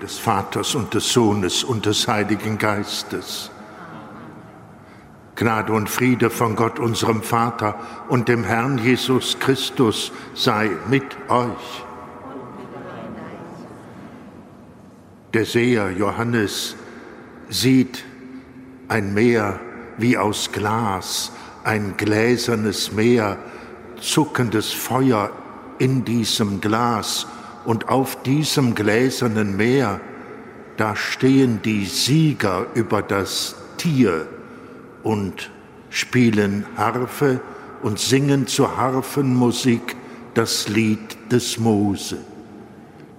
Des Vaters und des Sohnes und des Heiligen Geistes. Gnade und Friede von Gott, unserem Vater und dem Herrn Jesus Christus sei mit euch. Der Seher Johannes sieht ein Meer wie aus Glas, ein gläsernes Meer, zuckendes Feuer in diesem Glas und auf diesem gläsernen Meer, da stehen die Sieger über das Tier und spielen Harfe und singen zur Harfenmusik das Lied des Mose.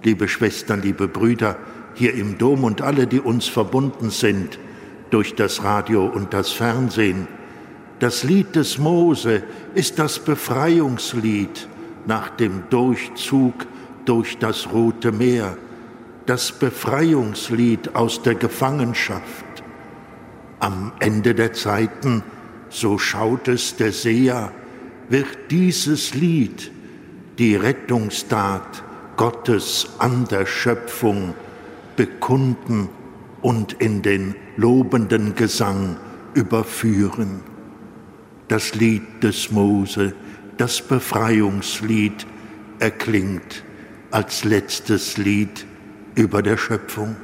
Liebe Schwestern, liebe Brüder, hier im Dom und alle, die uns verbunden sind durch das Radio und das Fernsehen, das Lied des Mose ist das Befreiungslied nach dem Durchzug durch das Rote Meer, das Befreiungslied aus der Gefangenschaft. Am Ende der Zeiten, so schaut es der Seher, wird dieses Lied die Rettungstat Gottes an der Schöpfung bekunden und in den lobenden Gesang überführen. Das Lied des Mose, das Befreiungslied erklingt als letztes Lied über der Schöpfung.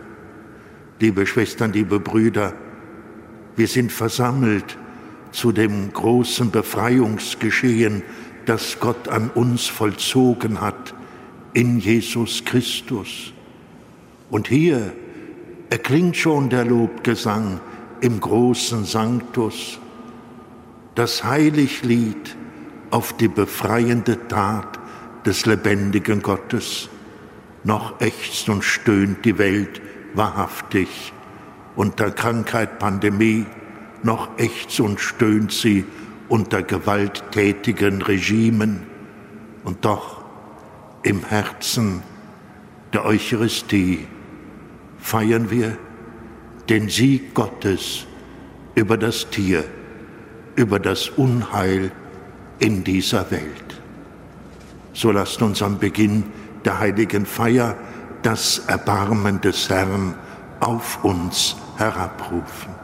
Liebe Schwestern, liebe Brüder, wir sind versammelt zu dem großen Befreiungsgeschehen, das Gott an uns vollzogen hat in Jesus Christus. Und hier erklingt schon der Lobgesang im großen Sanctus, das Heiliglied auf die befreiende Tat des lebendigen Gottes. Noch ächzt und stöhnt die Welt wahrhaftig unter Krankheit, Pandemie, noch ächzt und stöhnt sie unter gewalttätigen Regimen. Und doch im Herzen der Eucharistie feiern wir den Sieg Gottes über das Tier, über das Unheil in dieser Welt. So lasst uns am Beginn der heiligen Feier das Erbarmen des Herrn auf uns herabrufen.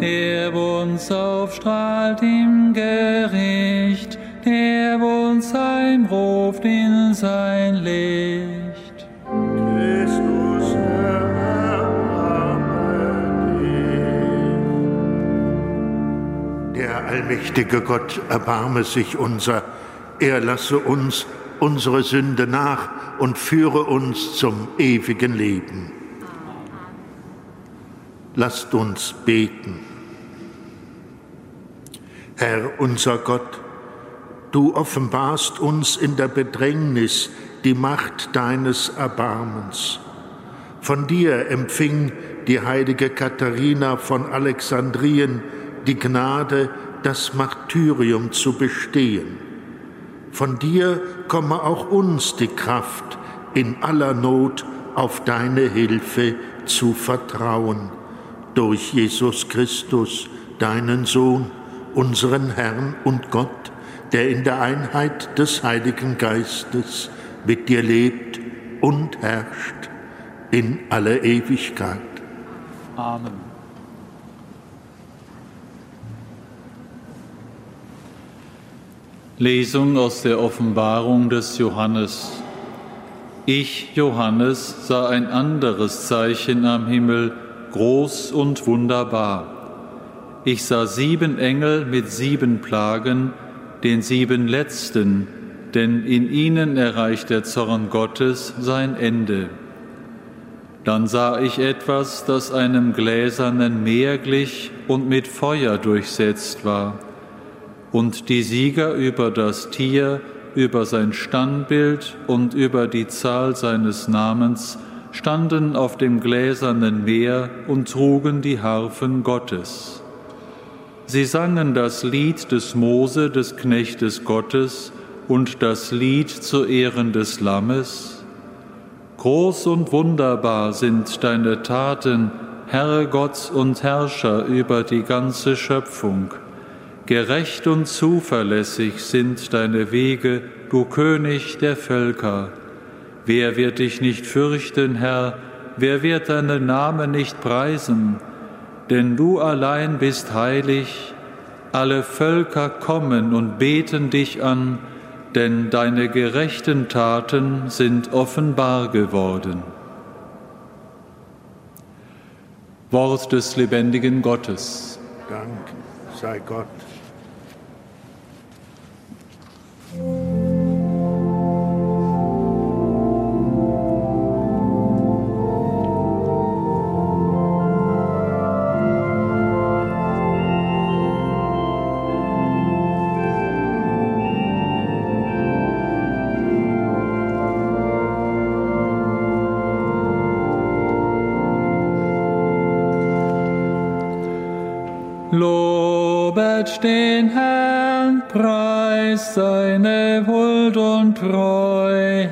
Der uns aufstrahlt im Gericht, der uns heimruft in sein Licht. Christus, Der allmächtige Gott erbarme sich unser, er lasse uns unsere Sünde nach und führe uns zum ewigen Leben. Lasst uns beten. Herr unser Gott, du offenbarst uns in der Bedrängnis die Macht deines Erbarmens. Von dir empfing die heilige Katharina von Alexandrien die Gnade, das Martyrium zu bestehen. Von dir komme auch uns die Kraft, in aller Not auf deine Hilfe zu vertrauen. Durch Jesus Christus, deinen Sohn, unseren Herrn und Gott, der in der Einheit des Heiligen Geistes mit dir lebt und herrscht in alle Ewigkeit. Amen. Lesung aus der Offenbarung des Johannes. Ich, Johannes, sah ein anderes Zeichen am Himmel, groß und wunderbar. Ich sah sieben Engel mit sieben Plagen, den sieben letzten, denn in ihnen erreicht der Zorn Gottes sein Ende. Dann sah ich etwas, das einem gläsernen Meer glich und mit Feuer durchsetzt war und die Sieger über das Tier, über sein Standbild und über die Zahl seines Namens standen auf dem gläsernen Meer und trugen die Harfen Gottes. Sie sangen das Lied des Mose, des Knechtes Gottes, und das Lied zu Ehren des Lammes. Groß und wunderbar sind deine Taten, Herr Gott und Herrscher über die ganze Schöpfung. Gerecht und zuverlässig sind deine Wege, du König der Völker. Wer wird dich nicht fürchten, Herr? Wer wird deinen Namen nicht preisen? Denn du allein bist heilig. Alle Völker kommen und beten dich an, denn deine gerechten Taten sind offenbar geworden. Wort des lebendigen Gottes. Dank sei Gott. Preist seine Huld und Treue.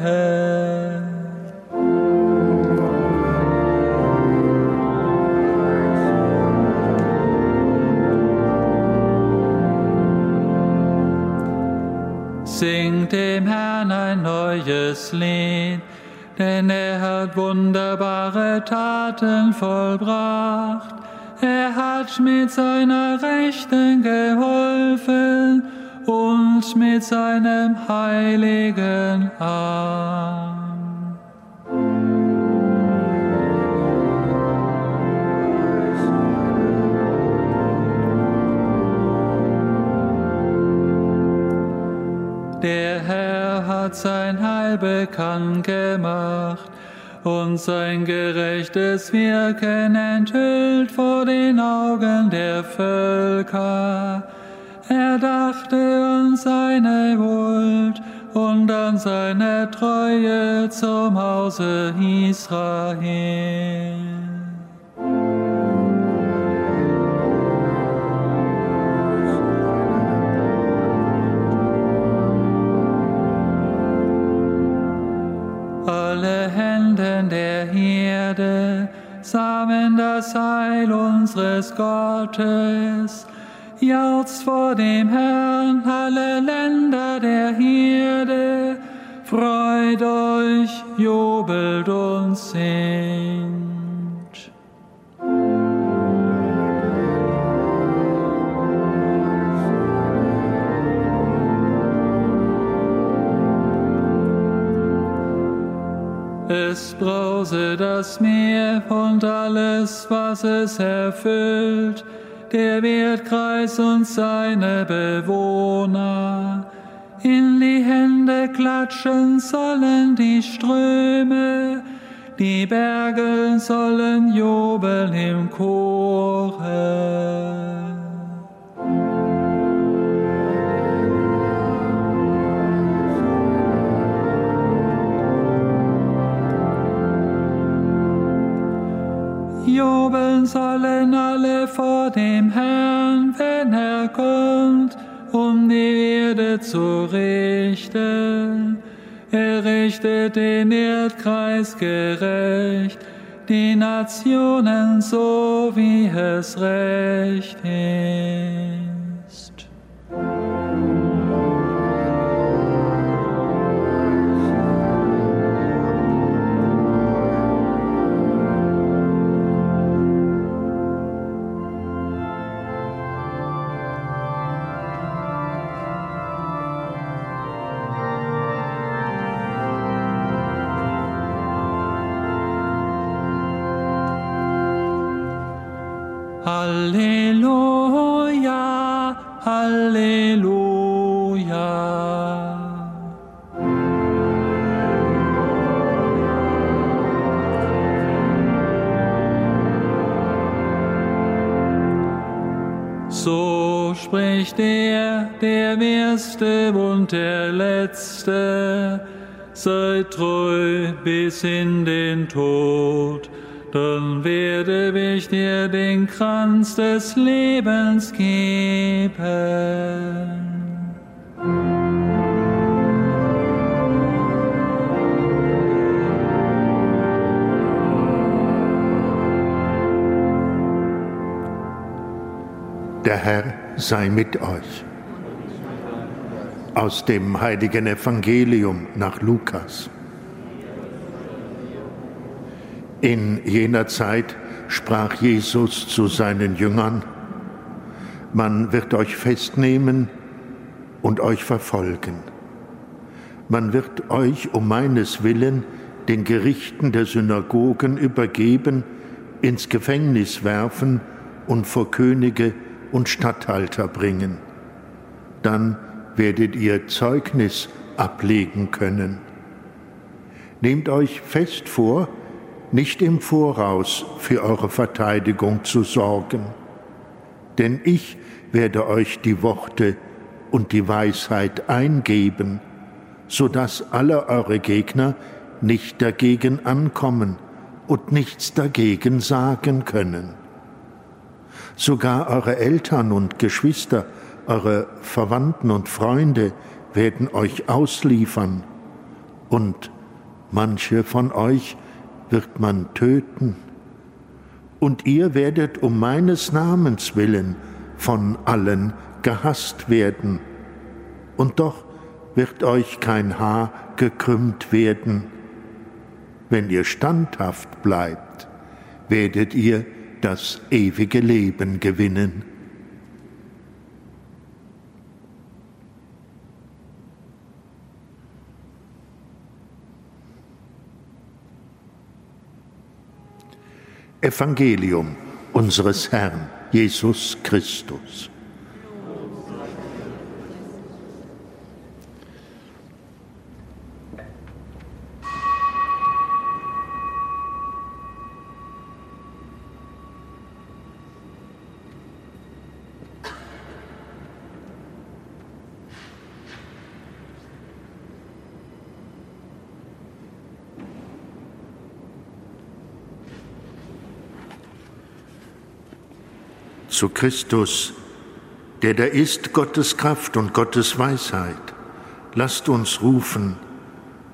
Singt dem Herrn ein neues Lied, denn er hat wunderbare Taten vollbracht. Er hat mit seiner Rechten geholfen mit seinem heiligen Arm. Der Herr hat sein Heil bekannt gemacht und sein gerechtes Wirken enthüllt vor den Augen der Völker. Er dachte an seine Huld und an seine Treue zum Hause Israel. Alle Hände der Herde sahen das Heil unseres Gottes jauchzt vor dem Herrn alle Länder der Erde, freut euch, jubelt und singt. Es brause das Meer und alles, was es erfüllt, der Wertkreis und seine Bewohner. In die Hände klatschen sollen die Ströme, die Berge sollen jubeln im Chore. Zu richten. Er richtet den Erdkreis gerecht, die Nationen so, wie es recht ist. So spricht der, der Erste und der Letzte, sei treu bis in den Tod dann werde ich dir den Kranz des Lebens geben. Der Herr sei mit euch. Aus dem heiligen Evangelium nach Lukas. In jener Zeit sprach Jesus zu seinen Jüngern, man wird euch festnehmen und euch verfolgen. Man wird euch um meines Willen den Gerichten der Synagogen übergeben, ins Gefängnis werfen und vor Könige und Statthalter bringen. Dann werdet ihr Zeugnis ablegen können. Nehmt euch fest vor, nicht im Voraus für eure Verteidigung zu sorgen. Denn ich werde euch die Worte und die Weisheit eingeben, so dass alle eure Gegner nicht dagegen ankommen und nichts dagegen sagen können. Sogar eure Eltern und Geschwister, eure Verwandten und Freunde werden euch ausliefern. Und manche von euch wird man töten, und ihr werdet um meines Namens willen von allen gehasst werden, und doch wird euch kein Haar gekrümmt werden. Wenn ihr standhaft bleibt, werdet ihr das ewige Leben gewinnen. Evangelium unseres Herrn Jesus Christus. Zu Christus, der da ist Gottes Kraft und Gottes Weisheit. Lasst uns rufen,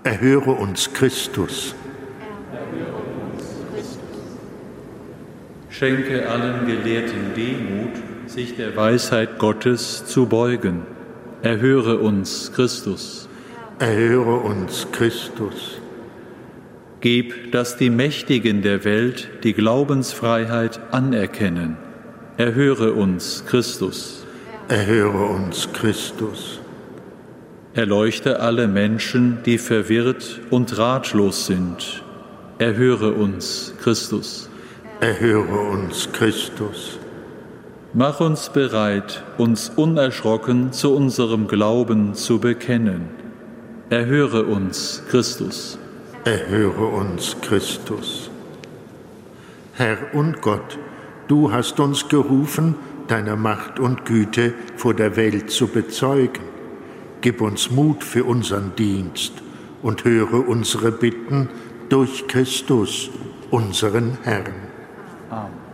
erhöre uns Christus. Schenke allen Gelehrten Demut, sich der Weisheit Gottes zu beugen. Erhöre uns, Christus. Erhöre uns, Christus. Gib, dass die Mächtigen der Welt die Glaubensfreiheit anerkennen. Erhöre uns, Christus. Erhöre uns, Christus. Erleuchte alle Menschen, die verwirrt und ratlos sind. Erhöre uns, Christus. Erhöre uns, Christus. Mach uns bereit, uns unerschrocken zu unserem Glauben zu bekennen. Erhöre uns, Christus. Erhöre uns, Christus. Herr und Gott, du hast uns gerufen, deine Macht und Güte vor der Welt zu bezeugen. Gib uns Mut für unseren Dienst und höre unsere Bitten durch Christus, unseren Herrn. Amen.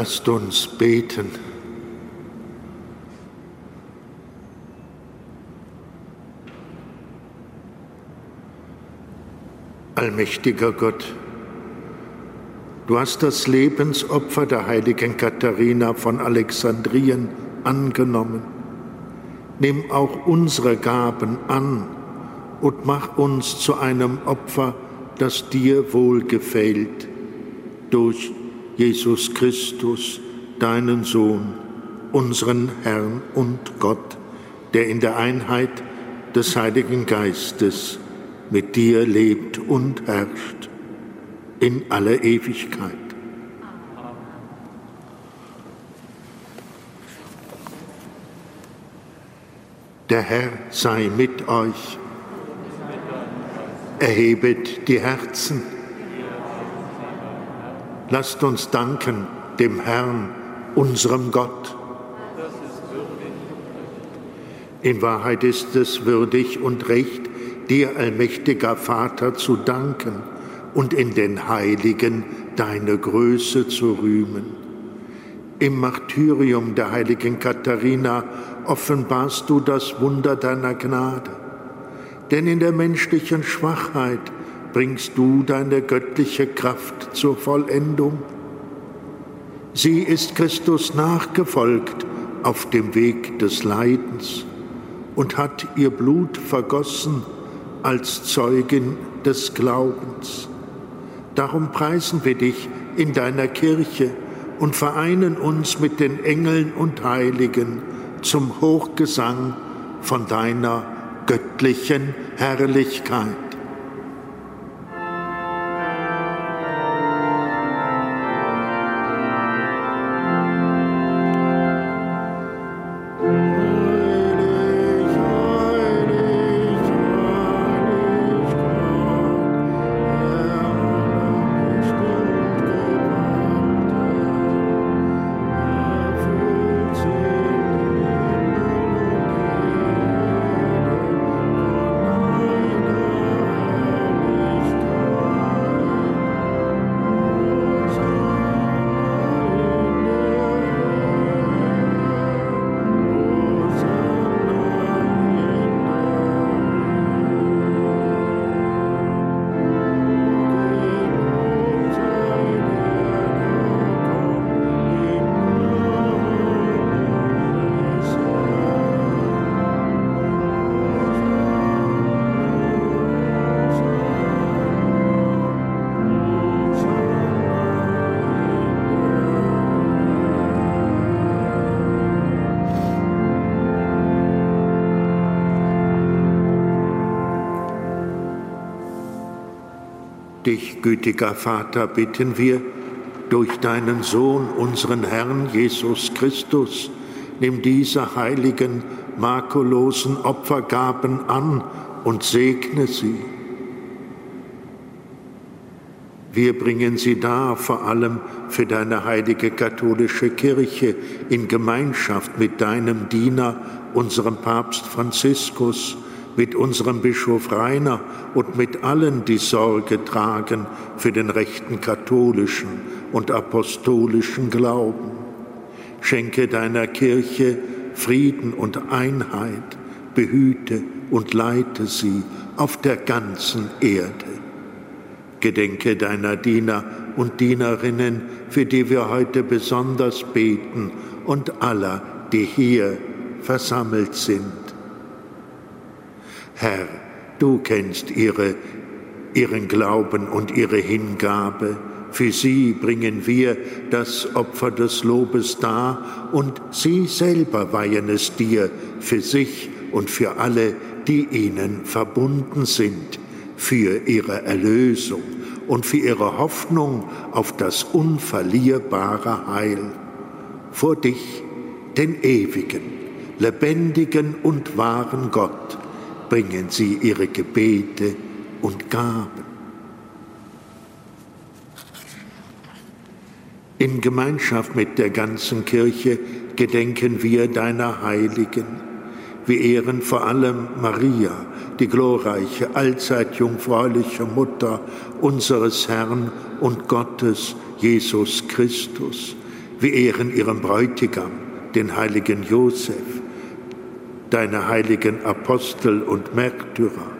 Lasst uns beten. Allmächtiger Gott, du hast das Lebensopfer der heiligen Katharina von Alexandrien angenommen. Nimm auch unsere Gaben an und mach uns zu einem Opfer, das dir wohlgefällt, durch Jesus Christus, deinen Sohn, unseren Herrn und Gott, der in der Einheit des Heiligen Geistes mit dir lebt und herrscht in aller Ewigkeit. Der Herr sei mit euch. Erhebet die Herzen. Lasst uns danken dem Herrn, unserem Gott. In Wahrheit ist es würdig und recht, dir, allmächtiger Vater, zu danken und in den Heiligen deine Größe zu rühmen. Im Martyrium der heiligen Katharina offenbarst du das Wunder deiner Gnade. Denn in der menschlichen Schwachheit bringst du deine göttliche Kraft zur Vollendung. Sie ist Christus nachgefolgt auf dem Weg des Leidens und hat ihr Blut vergossen als Zeugin des Glaubens. Darum preisen wir dich in deiner Kirche und vereinen uns mit den Engeln und Heiligen zum Hochgesang von deiner göttlichen Herrlichkeit. Dich, gütiger Vater, bitten wir, durch deinen Sohn, unseren Herrn Jesus Christus, nimm diese heiligen, makellosen Opfergaben an und segne sie. Wir bringen sie dar, vor allem für deine heilige katholische Kirche, in Gemeinschaft mit deinem Diener, unserem Papst Franziskus, mit unserem Bischof Rainer und mit allen, die Sorge tragen für den rechten katholischen und apostolischen Glauben. Schenke deiner Kirche Frieden und Einheit, behüte und leite sie auf der ganzen Erde. Gedenke deiner Diener und Dienerinnen, für die wir heute besonders beten, und aller, die hier versammelt sind. Herr, du kennst ihre, ihren Glauben und ihre Hingabe. Für sie bringen wir das Opfer des Lobes dar und sie selber weihen es dir für sich und für alle, die ihnen verbunden sind, für ihre Erlösung und für ihre Hoffnung auf das unverlierbare Heil. Vor dich, den ewigen, lebendigen und wahren Gott, bringen sie ihre Gebete und Gaben. In Gemeinschaft mit der ganzen Kirche gedenken wir deiner Heiligen. Wir ehren vor allem Maria, die glorreiche, allzeit jungfräuliche Mutter unseres Herrn und Gottes, Jesus Christus. Wir ehren ihren Bräutigam, den heiligen Josef deine heiligen Apostel und Märtyrer,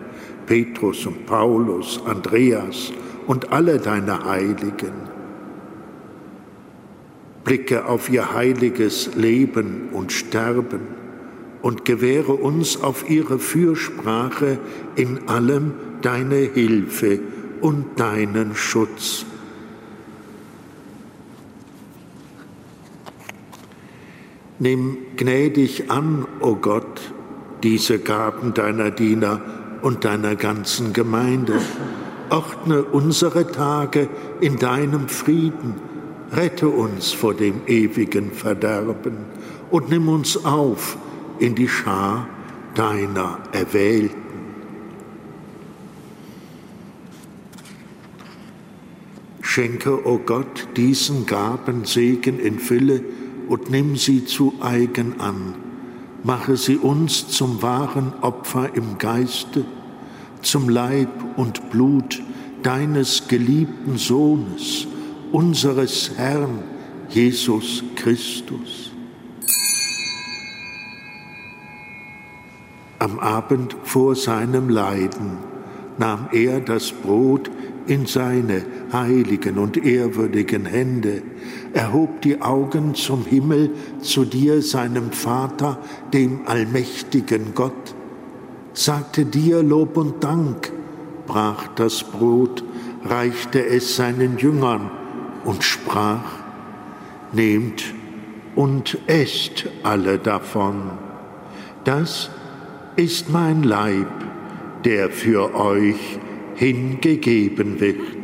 Petrus und Paulus, Andreas und alle deine Heiligen. Blicke auf ihr heiliges Leben und Sterben und gewähre uns auf ihre Fürsprache in allem deine Hilfe und deinen Schutz. Nimm gnädig an, o oh Gott, diese Gaben deiner Diener und deiner ganzen Gemeinde. Ordne unsere Tage in deinem Frieden. Rette uns vor dem ewigen Verderben und nimm uns auf in die Schar deiner Erwählten. Schenke, o oh Gott, diesen Gaben Segen in Fülle, und nimm sie zu eigen an. Mache sie uns zum wahren Opfer im Geiste, zum Leib und Blut deines geliebten Sohnes, unseres Herrn Jesus Christus. Am Abend vor seinem Leiden nahm er das Brot in seine heiligen und ehrwürdigen Hände, erhob die Augen zum Himmel, zu dir, seinem Vater, dem allmächtigen Gott, sagte dir Lob und Dank, brach das Brot, reichte es seinen Jüngern und sprach, Nehmt und esst alle davon. Das ist mein Leib, der für euch hingegeben wird.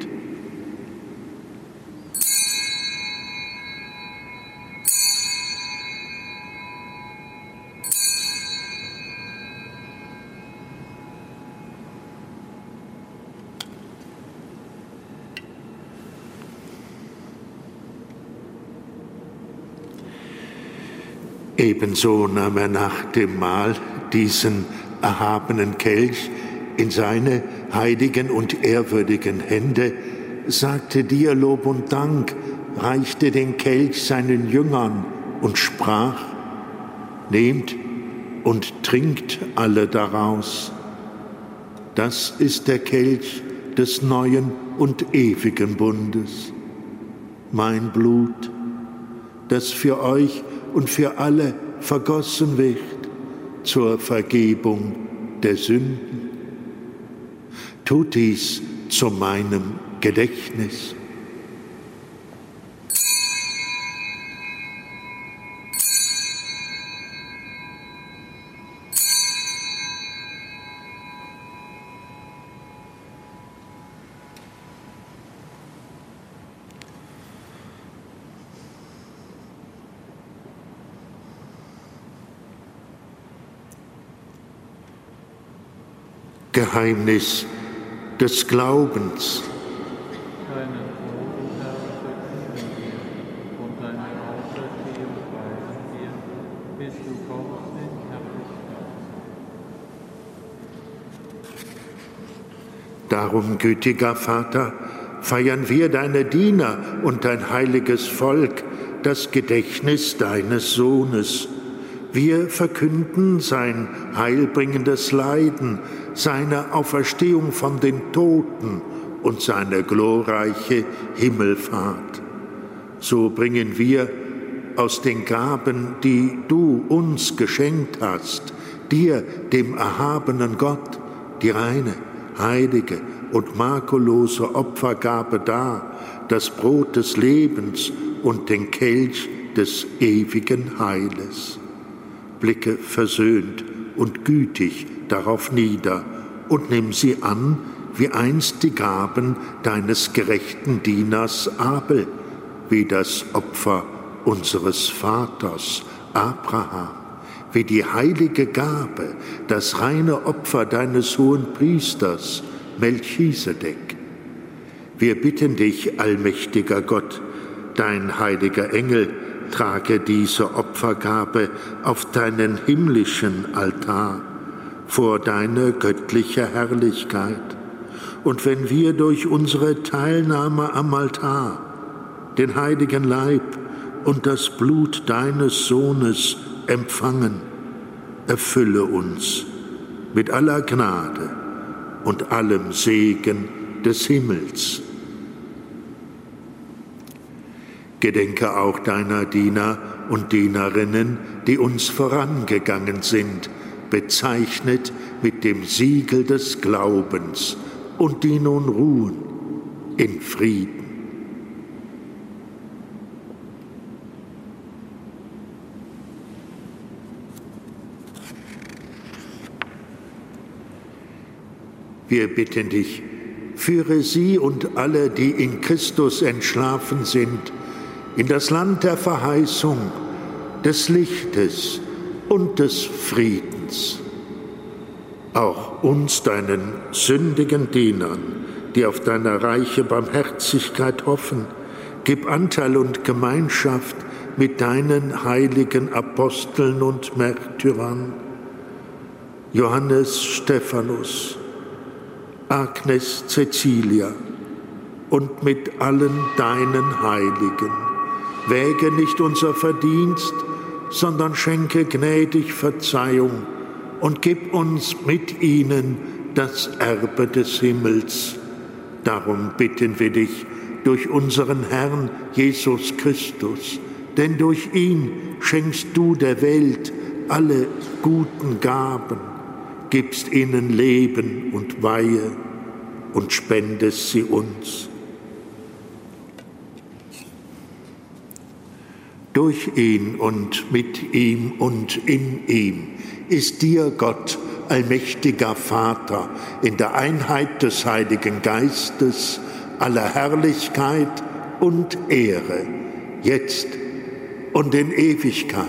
Ebenso nahm er nach dem Mahl diesen erhabenen Kelch in seine heiligen und ehrwürdigen Hände, sagte dir Lob und Dank, reichte den Kelch seinen Jüngern und sprach, Nehmt und trinkt alle daraus. Das ist der Kelch des neuen und ewigen Bundes, mein Blut, das für euch und für alle vergossen wird zur Vergebung der Sünden. Tut dies zu meinem Gedächtnis. Geheimnis des Glaubens. Darum, gütiger Vater, feiern wir deine Diener und dein heiliges Volk das Gedächtnis deines Sohnes wir verkünden sein heilbringendes Leiden, seine Auferstehung von den Toten und seine glorreiche Himmelfahrt. So bringen wir aus den Gaben, die du uns geschenkt hast, dir, dem erhabenen Gott, die reine, heilige und makellose Opfergabe dar, das Brot des Lebens und den Kelch des ewigen Heiles blicke versöhnt und gütig darauf nieder und nimm sie an, wie einst die Gaben deines gerechten Dieners Abel, wie das Opfer unseres Vaters Abraham, wie die heilige Gabe, das reine Opfer deines hohen Priesters Melchisedek. Wir bitten dich, allmächtiger Gott, dein heiliger Engel, trage diese Opfergabe auf deinen himmlischen Altar vor deine göttliche Herrlichkeit. Und wenn wir durch unsere Teilnahme am Altar den heiligen Leib und das Blut deines Sohnes empfangen, erfülle uns mit aller Gnade und allem Segen des Himmels Gedenke auch deiner Diener und Dienerinnen, die uns vorangegangen sind, bezeichnet mit dem Siegel des Glaubens und die nun ruhen in Frieden. Wir bitten dich, führe sie und alle, die in Christus entschlafen sind, in das Land der Verheißung, des Lichtes und des Friedens. Auch uns, deinen sündigen Dienern, die auf deine reiche Barmherzigkeit hoffen, gib Anteil und Gemeinschaft mit deinen heiligen Aposteln und Märtyrern, Johannes Stephanus, Agnes Cecilia und mit allen deinen Heiligen. Wäge nicht unser Verdienst, sondern schenke gnädig Verzeihung und gib uns mit ihnen das Erbe des Himmels. Darum bitten wir dich durch unseren Herrn Jesus Christus, denn durch ihn schenkst du der Welt alle guten Gaben, gibst ihnen Leben und Weihe und spendest sie uns. durch ihn und mit ihm und in ihm ist dir, Gott, allmächtiger Vater, in der Einheit des Heiligen Geistes, aller Herrlichkeit und Ehre, jetzt und in Ewigkeit.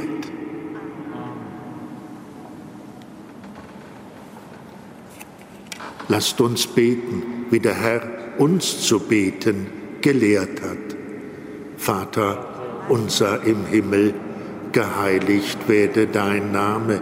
Lasst uns beten, wie der Herr uns zu beten gelehrt hat. Vater unser im Himmel, geheiligt werde dein Name,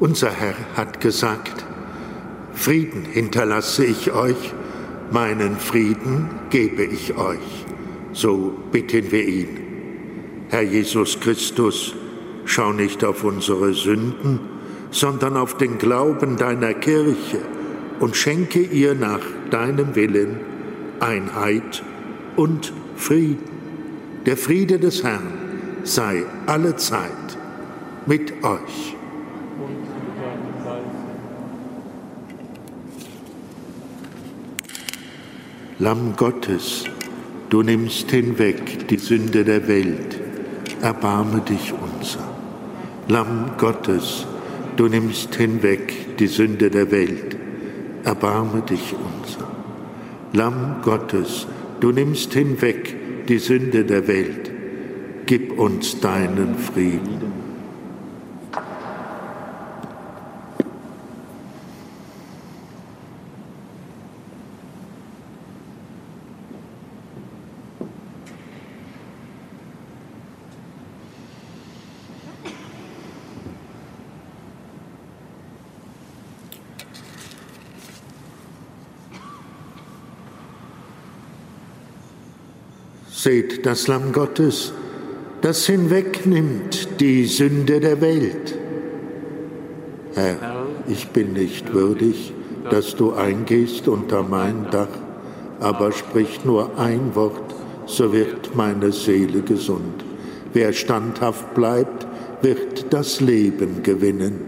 Unser Herr hat gesagt, Frieden hinterlasse ich euch, meinen Frieden gebe ich euch. So bitten wir ihn. Herr Jesus Christus, schau nicht auf unsere Sünden, sondern auf den Glauben deiner Kirche und schenke ihr nach deinem Willen Einheit und Frieden. Der Friede des Herrn sei alle Zeit mit euch. Lamm Gottes, du nimmst hinweg die Sünde der Welt, erbarme dich unser. Lamm Gottes, du nimmst hinweg die Sünde der Welt, erbarme dich unser. Lamm Gottes, du nimmst hinweg die Sünde der Welt, gib uns deinen Frieden. Seht das Lamm Gottes, das hinwegnimmt die Sünde der Welt. Herr, ich bin nicht würdig, dass du eingehst unter mein Dach, aber sprich nur ein Wort, so wird meine Seele gesund. Wer standhaft bleibt, wird das Leben gewinnen.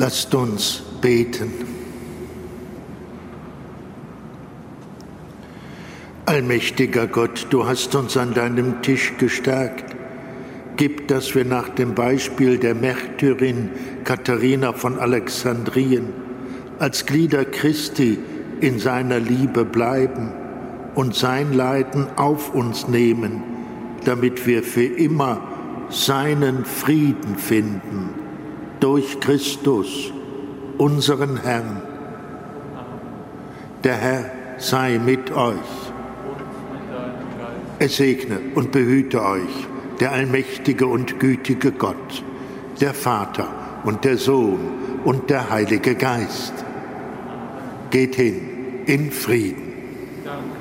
Lasst uns beten. Allmächtiger Gott, du hast uns an deinem Tisch gestärkt. Gib, dass wir nach dem Beispiel der Märtyrin Katharina von Alexandrien als Glieder Christi in seiner Liebe bleiben und sein Leiden auf uns nehmen, damit wir für immer seinen Frieden finden durch Christus, unseren Herrn. Der Herr sei mit euch. Er segne und behüte euch, der allmächtige und gütige Gott, der Vater und der Sohn und der Heilige Geist. Geht hin in Frieden. Danke.